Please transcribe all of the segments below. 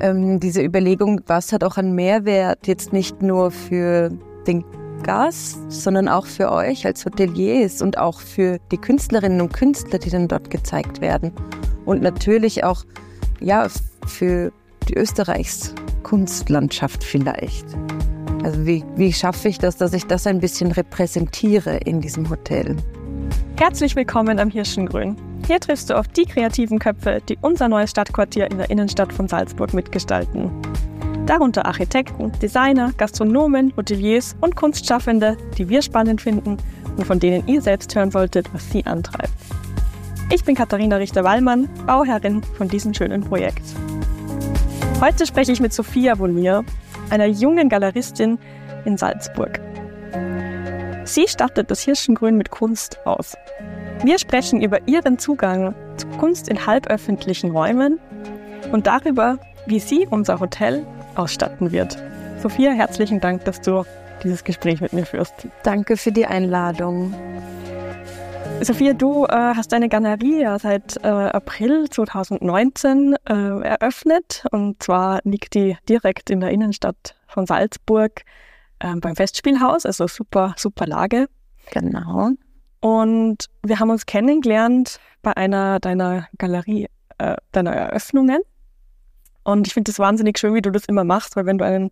ähm, diese Überlegung, was hat auch einen Mehrwert jetzt nicht nur für den Gast, sondern auch für euch als Hoteliers und auch für die Künstlerinnen und Künstler, die dann dort gezeigt werden. Und natürlich auch ja, für die Österreichs Kunstlandschaft vielleicht. Also wie, wie schaffe ich das, dass ich das ein bisschen repräsentiere in diesem Hotel? Herzlich willkommen am Hirschengrün. Hier triffst du auf die kreativen Köpfe, die unser neues Stadtquartier in der Innenstadt von Salzburg mitgestalten. Darunter Architekten, Designer, Gastronomen, Hoteliers und Kunstschaffende, die wir spannend finden und von denen ihr selbst hören solltet, was sie antreibt. Ich bin Katharina Richter-Wallmann, Bauherrin von diesem schönen Projekt. Heute spreche ich mit Sophia Vonier, einer jungen Galeristin in Salzburg. Sie stattet das Hirschengrün mit Kunst aus. Wir sprechen über ihren Zugang zu Kunst in halböffentlichen Räumen und darüber, wie sie unser Hotel ausstatten wird. Sophia, herzlichen Dank, dass du dieses Gespräch mit mir führst. Danke für die Einladung. Sophia, du äh, hast deine Galerie ja seit äh, April 2019 äh, eröffnet und zwar liegt die direkt in der Innenstadt von Salzburg ähm, beim Festspielhaus, also super, super Lage. Genau. Und wir haben uns kennengelernt bei einer deiner Galerie, äh, deiner Eröffnungen. Und ich finde es wahnsinnig schön, wie du das immer machst, weil wenn du einen,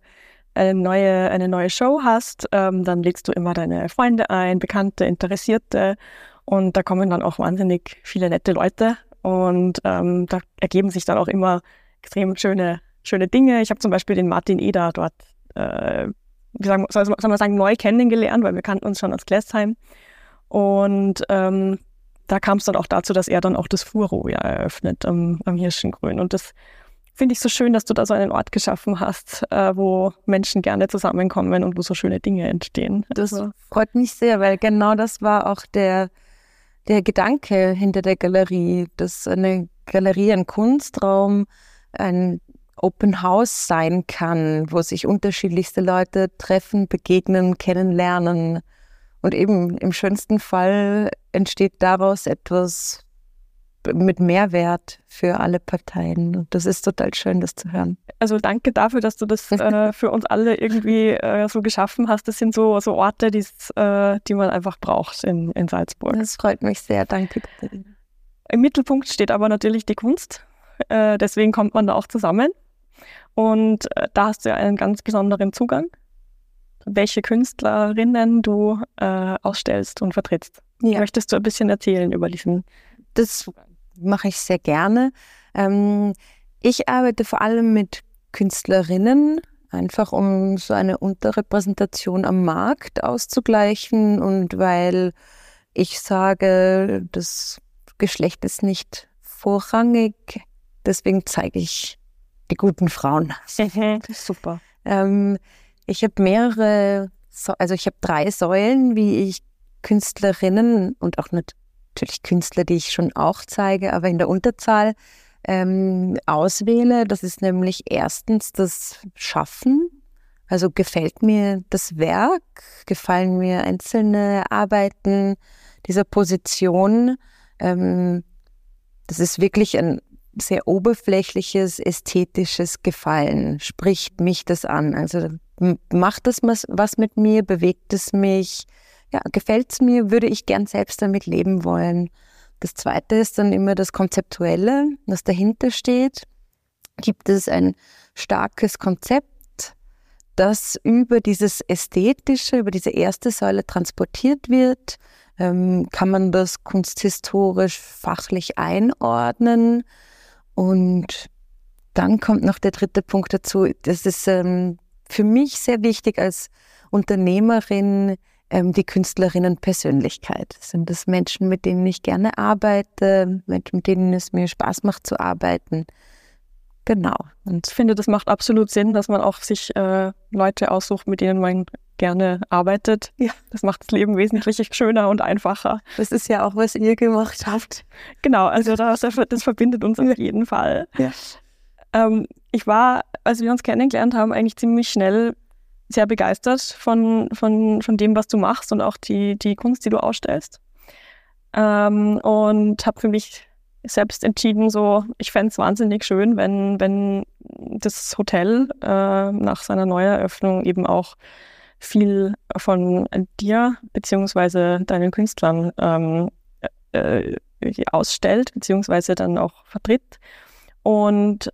eine, neue, eine neue Show hast, ähm, dann lädst du immer deine Freunde ein, Bekannte, Interessierte. Und da kommen dann auch wahnsinnig viele nette Leute. Und ähm, da ergeben sich dann auch immer extrem schöne, schöne Dinge. Ich habe zum Beispiel den Martin Eder dort, äh, wie sagen, soll, soll man sagen, neu kennengelernt, weil wir kannten uns schon aus Gläsheim. Und ähm, da kam es dann auch dazu, dass er dann auch das Furo ja eröffnet am, am Hirschengrün. Und das finde ich so schön, dass du da so einen Ort geschaffen hast, äh, wo Menschen gerne zusammenkommen und wo so schöne Dinge entstehen. Das also. freut mich sehr, weil genau das war auch der, der Gedanke hinter der Galerie, dass eine Galerie ein Kunstraum, ein Open House sein kann, wo sich unterschiedlichste Leute treffen, begegnen, kennenlernen. Und eben im schönsten Fall entsteht daraus etwas mit Mehrwert für alle Parteien. Und das ist total schön, das zu hören. Also danke dafür, dass du das äh, für uns alle irgendwie äh, so geschaffen hast. Das sind so, so Orte, äh, die man einfach braucht in, in Salzburg. Das freut mich sehr. Danke. Im Mittelpunkt steht aber natürlich die Kunst. Äh, deswegen kommt man da auch zusammen. Und äh, da hast du ja einen ganz besonderen Zugang, welche Künstlerinnen du äh, ausstellst und vertrittst. Ja. Möchtest du ein bisschen erzählen über diesen das mache ich sehr gerne. Ähm, ich arbeite vor allem mit Künstlerinnen, einfach um so eine Unterrepräsentation am Markt auszugleichen und weil ich sage, das Geschlecht ist nicht vorrangig, deswegen zeige ich die guten Frauen. Super. Ähm, ich habe mehrere, also ich habe drei Säulen, wie ich Künstlerinnen und auch natürlich Künstler, die ich schon auch zeige, aber in der Unterzahl ähm, auswähle. Das ist nämlich erstens das Schaffen. Also gefällt mir das Werk, gefallen mir einzelne Arbeiten dieser Position. Ähm, das ist wirklich ein sehr oberflächliches, ästhetisches Gefallen. Spricht mich das an? Also macht das was mit mir? Bewegt es mich? ja, gefällt es mir, würde ich gern selbst damit leben wollen. Das zweite ist dann immer das Konzeptuelle, was dahinter steht. Gibt es ein starkes Konzept, das über dieses Ästhetische, über diese erste Säule transportiert wird? Ähm, kann man das kunsthistorisch, fachlich einordnen? Und dann kommt noch der dritte Punkt dazu. Das ist ähm, für mich sehr wichtig als Unternehmerin, ähm, die Künstlerinnen-Persönlichkeit. Sind das Menschen, mit denen ich gerne arbeite, Menschen, mit denen es mir Spaß macht zu arbeiten? Genau. Und ich finde, das macht absolut Sinn, dass man auch sich äh, Leute aussucht, mit denen man gerne arbeitet. Ja. Das macht das Leben wesentlich schöner und einfacher. Das ist ja auch, was ihr gemacht habt. Genau, also das, das verbindet uns auf jeden Fall. Ja. Ähm, ich war, als wir uns kennengelernt haben, eigentlich ziemlich schnell sehr begeistert von, von, von dem, was du machst und auch die, die Kunst, die du ausstellst. Ähm, und habe für mich selbst entschieden, so, ich fände es wahnsinnig schön, wenn, wenn das Hotel äh, nach seiner Neueröffnung eben auch viel von dir beziehungsweise deinen Künstlern ähm, äh, ausstellt, beziehungsweise dann auch vertritt. Und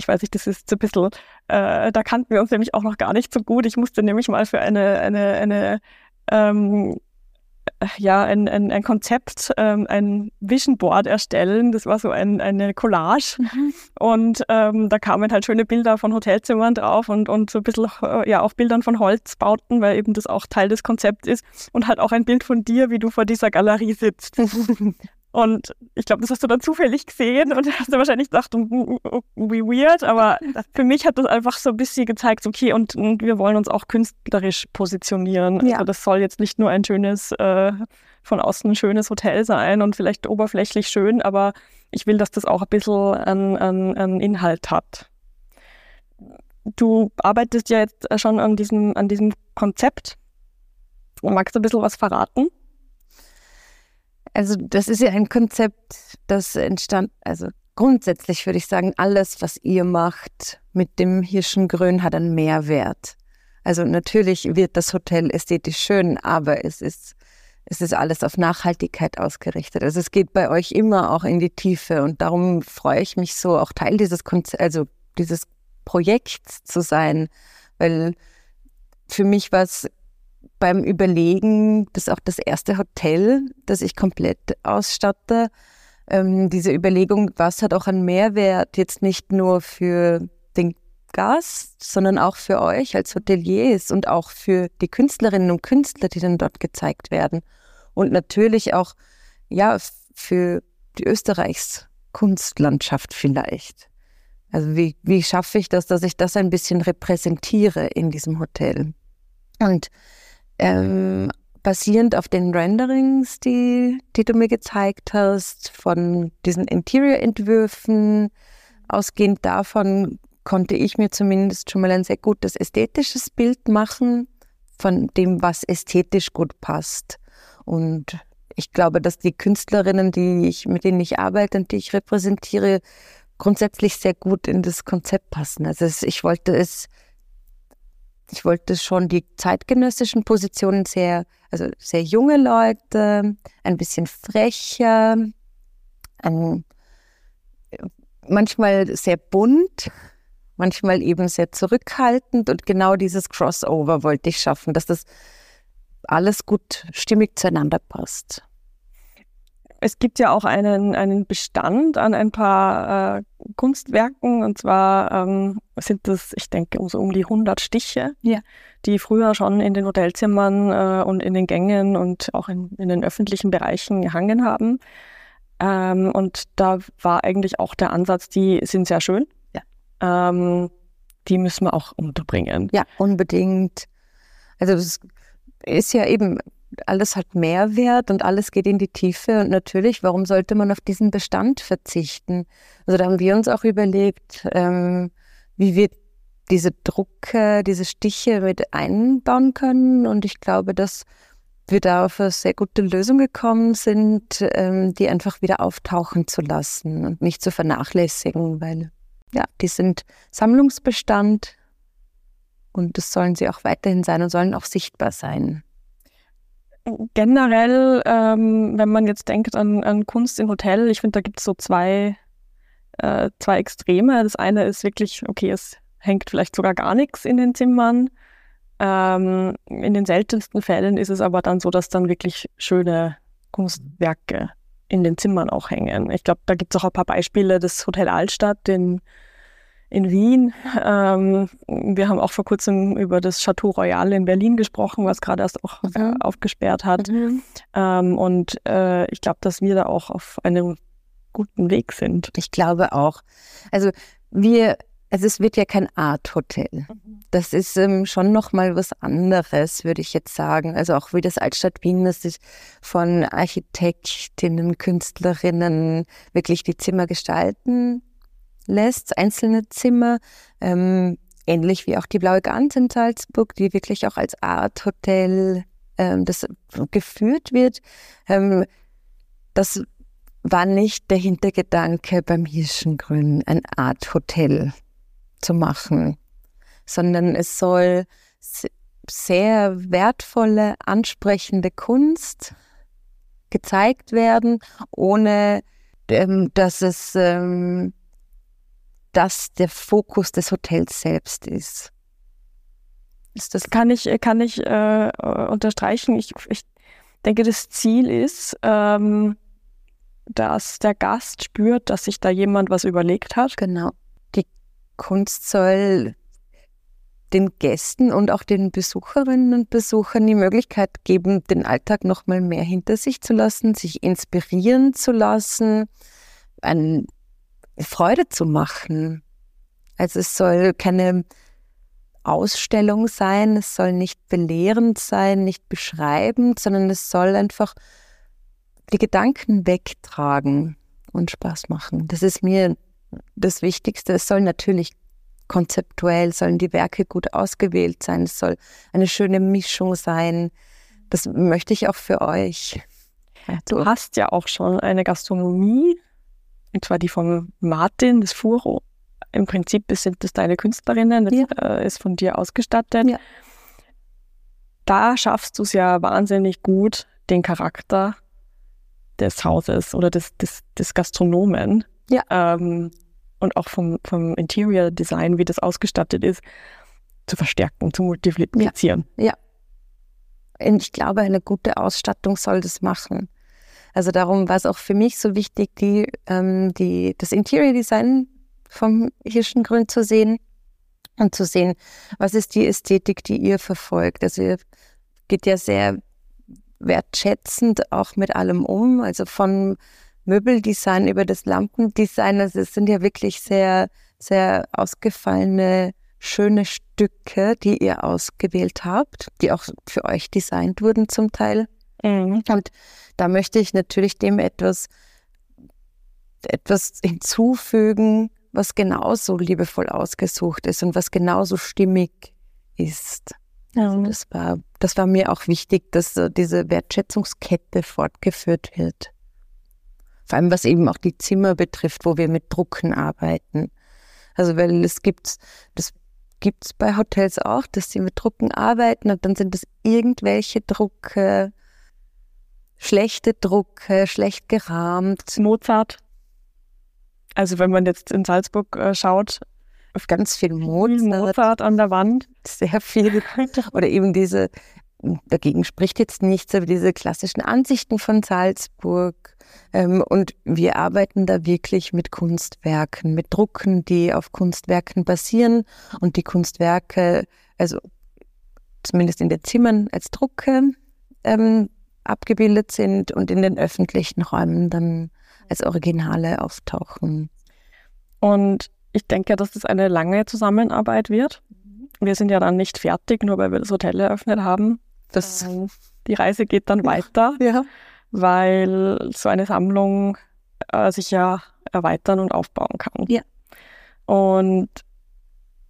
ich weiß nicht, das ist so ein bisschen, äh, da kannten wir uns nämlich auch noch gar nicht so gut. Ich musste nämlich mal für eine, eine, eine ähm, ja, ein, ein, ein Konzept, ähm, ein Vision Board erstellen. Das war so ein, eine Collage. Mhm. Und ähm, da kamen halt schöne Bilder von Hotelzimmern drauf und, und so ein bisschen, äh, ja, auch Bildern von Holzbauten, weil eben das auch Teil des Konzepts ist. Und halt auch ein Bild von dir, wie du vor dieser Galerie sitzt. Und ich glaube, das hast du dann zufällig gesehen und hast du wahrscheinlich gedacht, wie weird, aber für mich hat das einfach so ein bisschen gezeigt, okay, und, und wir wollen uns auch künstlerisch positionieren. Ja. Also das soll jetzt nicht nur ein schönes, äh, von außen ein schönes Hotel sein und vielleicht oberflächlich schön, aber ich will, dass das auch ein bisschen einen, einen, einen Inhalt hat. Du arbeitest ja jetzt schon an diesem, an diesem Konzept. Magst du ein bisschen was verraten? Also das ist ja ein Konzept, das entstand, also grundsätzlich würde ich sagen, alles, was ihr macht mit dem Hirschengrün, hat einen Mehrwert. Also natürlich wird das Hotel ästhetisch schön, aber es ist, es ist alles auf Nachhaltigkeit ausgerichtet. Also es geht bei euch immer auch in die Tiefe und darum freue ich mich so, auch Teil dieses Konzept, also dieses Projekts zu sein, weil für mich war es beim Überlegen, das ist auch das erste Hotel, das ich komplett ausstatte. Ähm, diese Überlegung, was hat auch einen Mehrwert, jetzt nicht nur für den Gast, sondern auch für euch als Hoteliers und auch für die Künstlerinnen und Künstler, die dann dort gezeigt werden. Und natürlich auch, ja, für die Österreichs Kunstlandschaft vielleicht. Also wie, wie schaffe ich das, dass ich das ein bisschen repräsentiere in diesem Hotel? Und ähm, basierend auf den Renderings, die, die du mir gezeigt hast, von diesen Interior-Entwürfen, ausgehend davon konnte ich mir zumindest schon mal ein sehr gutes ästhetisches Bild machen von dem, was ästhetisch gut passt. Und ich glaube, dass die Künstlerinnen, die ich, mit denen ich arbeite und die ich repräsentiere, grundsätzlich sehr gut in das Konzept passen. Also ich wollte es ich wollte schon die zeitgenössischen Positionen sehr, also sehr junge Leute, ein bisschen frecher, ein, manchmal sehr bunt, manchmal eben sehr zurückhaltend und genau dieses Crossover wollte ich schaffen, dass das alles gut stimmig zueinander passt. Es gibt ja auch einen, einen Bestand an ein paar äh, Kunstwerken und zwar ähm, sind das, ich denke, so um die 100 Stiche, ja. die früher schon in den Hotelzimmern äh, und in den Gängen und auch in, in den öffentlichen Bereichen gehangen haben. Ähm, und da war eigentlich auch der Ansatz, die sind sehr schön. Ja. Ähm, die müssen wir auch unterbringen. Ja, unbedingt. Also das ist ja eben alles hat Mehrwert und alles geht in die Tiefe. Und natürlich, warum sollte man auf diesen Bestand verzichten? Also da haben wir uns auch überlegt, ähm, wie wir diese Drucke, diese Stiche mit einbauen können. Und ich glaube, dass wir da auf eine sehr gute Lösung gekommen sind, ähm, die einfach wieder auftauchen zu lassen und nicht zu vernachlässigen, weil ja, die sind Sammlungsbestand und das sollen sie auch weiterhin sein und sollen auch sichtbar sein generell, ähm, wenn man jetzt denkt an, an Kunst im Hotel, ich finde, da gibt es so zwei, äh, zwei Extreme. Das eine ist wirklich, okay, es hängt vielleicht sogar gar nichts in den Zimmern. Ähm, in den seltensten Fällen ist es aber dann so, dass dann wirklich schöne Kunstwerke in den Zimmern auch hängen. Ich glaube, da gibt es auch ein paar Beispiele. Das Hotel Altstadt in in Wien. Ähm, wir haben auch vor kurzem über das Chateau Royal in Berlin gesprochen, was gerade erst auch mhm. aufgesperrt hat. Mhm. Ähm, und äh, ich glaube, dass wir da auch auf einem guten Weg sind. Ich glaube auch. Also wir, also es wird ja kein Art-Hotel. Mhm. Das ist ähm, schon nochmal was anderes, würde ich jetzt sagen. Also auch wie das Altstadt Wien, das ist von Architektinnen, Künstlerinnen wirklich die Zimmer gestalten lässt, einzelne Zimmer, ähm, ähnlich wie auch die Blaue Gans in Salzburg, die wirklich auch als Art Hotel ähm, das geführt wird. Ähm, das war nicht der Hintergedanke beim Hirschengrün, eine Art Hotel zu machen, sondern es soll sehr wertvolle, ansprechende Kunst gezeigt werden, ohne ähm, dass es ähm, dass der Fokus des Hotels selbst ist. das kann ich kann ich äh, unterstreichen. Ich, ich denke, das Ziel ist, ähm, dass der Gast spürt, dass sich da jemand was überlegt hat. Genau. Die Kunst soll den Gästen und auch den Besucherinnen und Besuchern die Möglichkeit geben, den Alltag noch mal mehr hinter sich zu lassen, sich inspirieren zu lassen, eine Freude zu machen. Also es soll keine Ausstellung sein, es soll nicht belehrend sein, nicht beschreibend, sondern es soll einfach die Gedanken wegtragen und Spaß machen. Das ist mir das Wichtigste. Es soll natürlich konzeptuell, sollen die Werke gut ausgewählt sein. Es soll eine schöne Mischung sein. Das möchte ich auch für euch. Du hast ja auch schon eine Gastronomie, und zwar die von Martin, das Furo. Im Prinzip sind das deine Künstlerinnen, das ja. Äh, ist von dir ausgestattet. Ja. Da schaffst du es ja wahnsinnig gut, den Charakter des Hauses oder des, des, des Gastronomen ja. ähm, und auch vom, vom Interior Design, wie das ausgestattet ist, zu verstärken, zu multiplizieren. Ja. ja. Und ich glaube, eine gute Ausstattung soll das machen. Also darum war es auch für mich so wichtig, die, ähm, die, das Interior Design vom Hirschengrün zu sehen und zu sehen, was ist die Ästhetik, die ihr verfolgt. Also ihr geht ja sehr wertschätzend auch mit allem um, also von Möbeldesign über das Lampendesign. Also es sind ja wirklich sehr, sehr ausgefallene, schöne Stücke, die ihr ausgewählt habt, die auch für euch designt wurden zum Teil. Mhm. Und da möchte ich natürlich dem etwas, etwas hinzufügen, was genauso liebevoll ausgesucht ist und was genauso stimmig ist. Ja. Also das war, das war mir auch wichtig, dass so diese Wertschätzungskette fortgeführt wird. Vor allem was eben auch die Zimmer betrifft, wo wir mit Drucken arbeiten. Also weil es gibt, das gibt es bei Hotels auch, dass sie mit Drucken arbeiten und dann sind es irgendwelche Drucke, schlechte Drucke, schlecht gerahmt. Mozart. Also wenn man jetzt in Salzburg äh, schaut, auf ganz viel Mozart. Mozart an der Wand. Sehr viel. Oder eben diese, dagegen spricht jetzt nichts, aber diese klassischen Ansichten von Salzburg. Ähm, und wir arbeiten da wirklich mit Kunstwerken, mit Drucken, die auf Kunstwerken basieren und die Kunstwerke, also zumindest in den Zimmern als Drucke ähm, abgebildet sind und in den öffentlichen Räumen dann als Originale auftauchen. Und ich denke, dass das eine lange Zusammenarbeit wird. Wir sind ja dann nicht fertig, nur weil wir das Hotel eröffnet haben. Das, ähm, die Reise geht dann weiter, ja. weil so eine Sammlung äh, sich ja erweitern und aufbauen kann. Ja. Und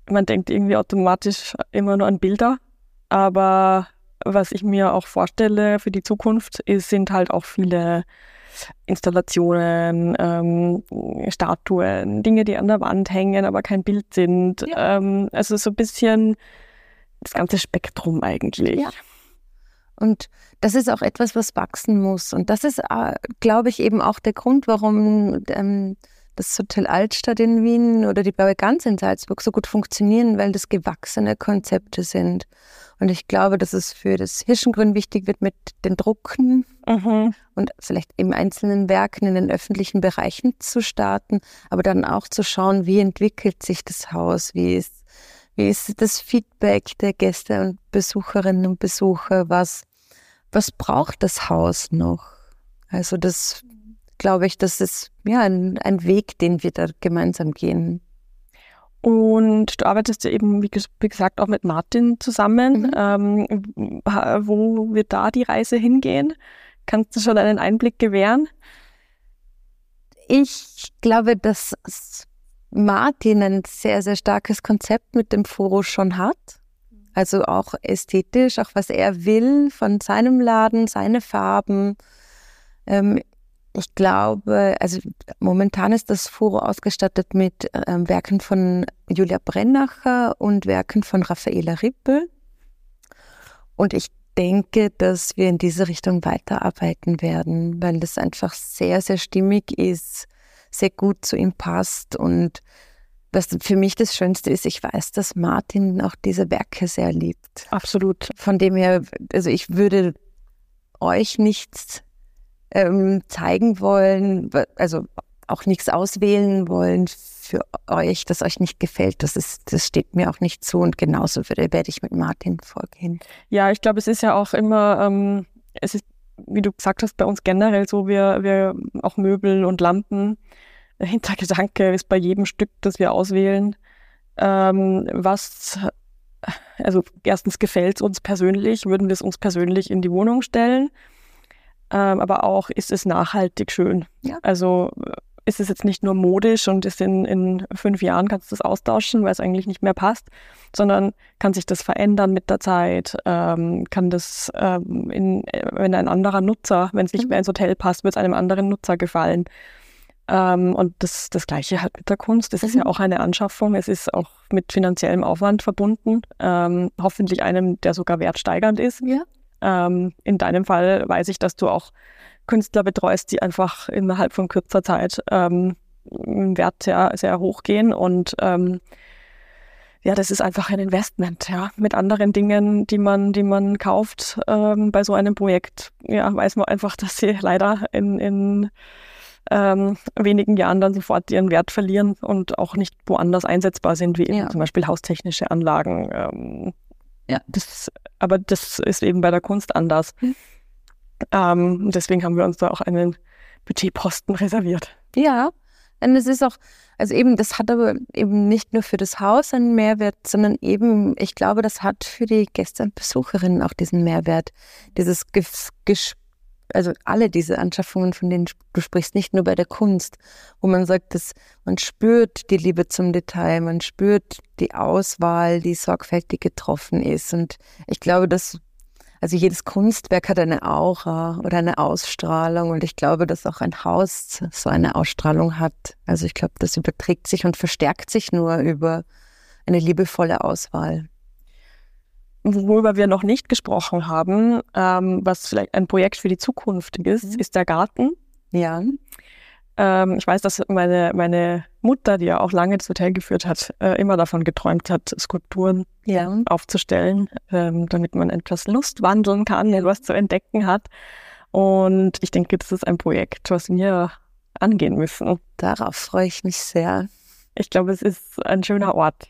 man denkt irgendwie automatisch immer nur an Bilder, aber was ich mir auch vorstelle für die Zukunft, ist, sind halt auch viele Installationen, ähm, Statuen, Dinge, die an der Wand hängen, aber kein Bild sind. Ja. Ähm, also so ein bisschen das ganze Spektrum eigentlich. Ja. Und das ist auch etwas, was wachsen muss. Und das ist, äh, glaube ich, eben auch der Grund, warum ähm, das Hotel Altstadt in Wien oder die Blaue Gans in Salzburg so gut funktionieren, weil das gewachsene Konzepte sind. Und ich glaube, dass es für das Hirschengrün wichtig wird, mit den Drucken mhm. und vielleicht eben einzelnen Werken in den öffentlichen Bereichen zu starten, aber dann auch zu schauen, wie entwickelt sich das Haus, wie ist, wie ist das Feedback der Gäste und Besucherinnen und Besucher, was, was braucht das Haus noch? Also das glaube ich, das ist ja ein, ein Weg, den wir da gemeinsam gehen. Und du arbeitest ja eben, wie, gesagt, auch mit Martin zusammen. Mhm. Ähm, wo wird da die Reise hingehen? Kannst du schon einen Einblick gewähren? Ich glaube, dass Martin ein sehr, sehr starkes Konzept mit dem Foro schon hat. Also auch ästhetisch, auch was er will von seinem Laden, seine Farben. Ähm, Ich glaube, also momentan ist das Foro ausgestattet mit ähm, Werken von Julia Brennacher und Werken von Raffaela Rippel. Und ich denke, dass wir in diese Richtung weiterarbeiten werden, weil das einfach sehr, sehr stimmig ist, sehr gut zu ihm passt. Und was für mich das Schönste ist, ich weiß, dass Martin auch diese Werke sehr liebt. Absolut. Von dem her, also ich würde euch nichts ähm, zeigen wollen, also auch nichts auswählen wollen für euch, das euch nicht gefällt. Das ist, das steht mir auch nicht zu und genauso würde, werde ich mit Martin vorgehen. Ja, ich glaube, es ist ja auch immer, ähm, es ist, wie du gesagt hast, bei uns generell so, wir, wir auch Möbel und Lampen. Der Hintergedanke ist bei jedem Stück, das wir auswählen, ähm, was also erstens gefällt es uns persönlich, würden wir es uns persönlich in die Wohnung stellen, ähm, aber auch ist es nachhaltig schön. Ja. Also ist es jetzt nicht nur modisch und ist in, in fünf Jahren kannst du es austauschen, weil es eigentlich nicht mehr passt, sondern kann sich das verändern mit der Zeit, ähm, kann das, ähm, in, wenn ein anderer Nutzer, wenn es nicht mhm. mehr ins Hotel passt, wird es einem anderen Nutzer gefallen. Ähm, und das, das Gleiche halt mit der Kunst. Es mhm. ist ja mhm. auch eine Anschaffung, es ist auch mit finanziellem Aufwand verbunden, ähm, hoffentlich einem, der sogar wertsteigernd ist. Ja. Ähm, in deinem Fall weiß ich, dass du auch Künstler betreust, die einfach innerhalb von kürzer Zeit ähm, im Wert sehr, sehr hoch gehen und ähm, ja, das ist einfach ein Investment, ja. Mit anderen Dingen, die man, die man kauft ähm, bei so einem Projekt, ja, weiß man einfach, dass sie leider in, in ähm, wenigen Jahren dann sofort ihren Wert verlieren und auch nicht woanders einsetzbar sind, wie ja. zum Beispiel haustechnische Anlagen. Ähm, ja, das, aber das ist eben bei der Kunst anders. Mhm. Ähm, deswegen haben wir uns da auch einen Budgetposten reserviert. Ja, und es ist auch, also eben, das hat aber eben nicht nur für das Haus einen Mehrwert, sondern eben, ich glaube, das hat für die Gäste und Besucherinnen auch diesen Mehrwert. Dieses Gespräch also alle diese Anschaffungen, von denen du sprichst, nicht nur bei der Kunst, wo man sagt, dass man spürt die Liebe zum Detail, man spürt die Auswahl, die sorgfältig getroffen ist. Und ich glaube, dass also jedes Kunstwerk hat eine Aura oder eine Ausstrahlung und ich glaube, dass auch ein Haus so eine Ausstrahlung hat. Also ich glaube, das überträgt sich und verstärkt sich nur über eine liebevolle Auswahl worüber wir noch nicht gesprochen haben, ähm, was vielleicht ein Projekt für die Zukunft ist, mhm. ist der Garten. Ja. Ähm, ich weiß, dass meine, meine Mutter, die ja auch lange das Hotel geführt hat, äh, immer davon geträumt hat, Skulpturen ja. aufzustellen, ähm, damit man etwas Lust wandeln kann, etwas zu entdecken hat. Und ich denke, das ist ein Projekt, was wir angehen müssen. Darauf freue ich mich sehr. Ich glaube, es ist ein schöner Ort.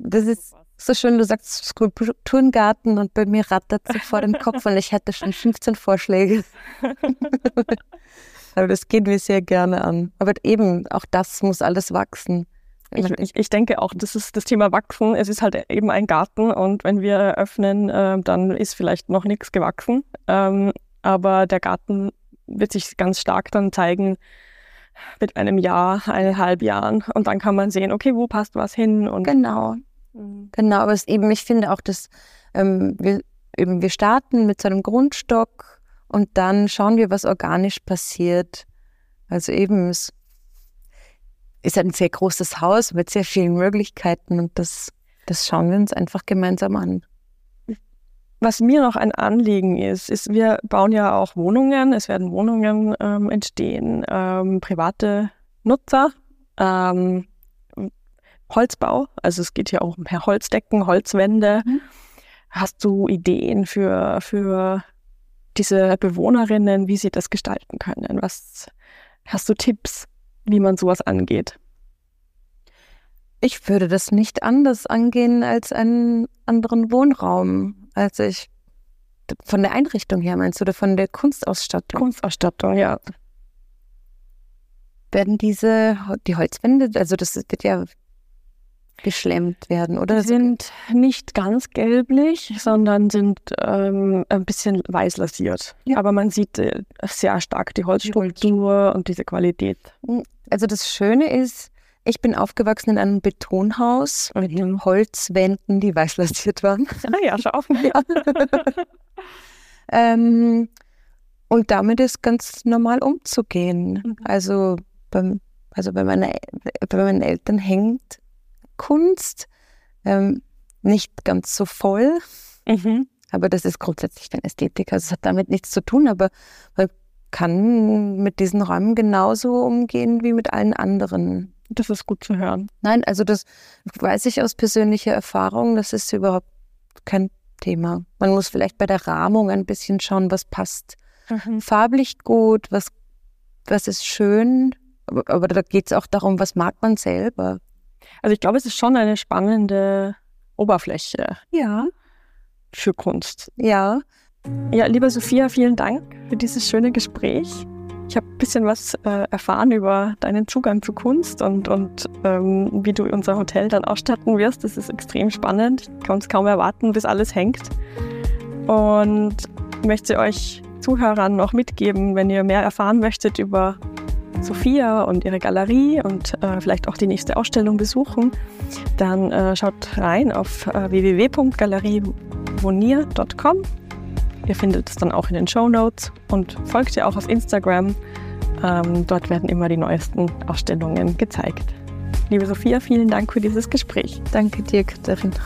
Das ist so schön, du sagst Skulpturengarten und bei mir rattert es vor den Kopf, weil ich hätte schon 15 Vorschläge. Aber das gehen wir sehr gerne an. Aber eben, auch das muss alles wachsen. Ich, ich, ich, denke auch, das ist das Thema Wachsen. Es ist halt eben ein Garten und wenn wir öffnen, äh, dann ist vielleicht noch nichts gewachsen. Ähm, aber der Garten wird sich ganz stark dann zeigen mit einem Jahr, eineinhalb Jahren. Und dann kann man sehen, okay, wo passt was hin. Und genau. Mhm. Genau, aber es eben, ich finde auch, dass ähm, wir eben, wir starten mit so einem Grundstock und dann schauen wir, was organisch passiert. Also eben, es ist ein sehr großes Haus mit sehr vielen Möglichkeiten und das, das schauen wir uns einfach gemeinsam an. Was mir noch ein Anliegen ist, ist, wir bauen ja auch Wohnungen, es werden Wohnungen ähm, entstehen, ähm, private Nutzer. Ähm, Holzbau. Also es geht ja auch um Holzdecken, Holzwände. Mhm. Hast du Ideen für, für diese Bewohnerinnen, wie sie das gestalten können? Was hast du Tipps, wie man sowas angeht? Ich würde das nicht anders angehen als einen anderen Wohnraum. Also ich von der Einrichtung her meinst du oder von der Kunstausstattung? Kunstausstattung, ja. Werden diese die Holzwände, also das wird ja geschlemmt werden, oder? Die sind nicht ganz gelblich, sondern sind ähm, ein bisschen weiß lasiert. Ja. Aber man sieht äh, sehr stark die Holzstruktur und diese Qualität. Hm, also das Schöne ist, ich bin aufgewachsen in einem Betonhaus mit mhm. Holzwänden, die weiß lasiert waren. Ah ja, schau. ja. ähm, und damit ist ganz normal umzugehen. Mhm. Also, beim, also bei, meiner, bei meinen Eltern hängt Kunst ähm, nicht ganz so voll. Mhm. Aber das ist grundsätzlich keine Ästhetik. Also es hat damit nichts zu tun, aber man kann mit diesen Räumen genauso umgehen wie mit allen anderen. Das ist gut zu hören. Nein, also das weiß ich aus persönlicher Erfahrung, das ist überhaupt kein Thema. Man muss vielleicht bei der Rahmung ein bisschen schauen, was passt mhm. farblich gut, was, was ist schön. Aber, aber da geht es auch darum, was mag man selber. Also ich glaube, es ist schon eine spannende Oberfläche. Ja. Für Kunst. Ja. Ja, liebe Sophia, vielen Dank für dieses schöne Gespräch. Ich habe ein bisschen was äh, erfahren über deinen Zugang zu Kunst und, und ähm, wie du unser Hotel dann ausstatten wirst. Das ist extrem spannend. Ich kann es kaum erwarten, bis alles hängt. Und möchte euch Zuhörern noch mitgeben, wenn ihr mehr erfahren möchtet über Sophia und ihre Galerie und äh, vielleicht auch die nächste Ausstellung besuchen, dann äh, schaut rein auf äh, www.galerievonier.com Ihr findet es dann auch in den Show Notes und folgt ihr auch auf Instagram. Ähm, dort werden immer die neuesten Ausstellungen gezeigt. Liebe Sophia, vielen Dank für dieses Gespräch. Danke dir, Katharina.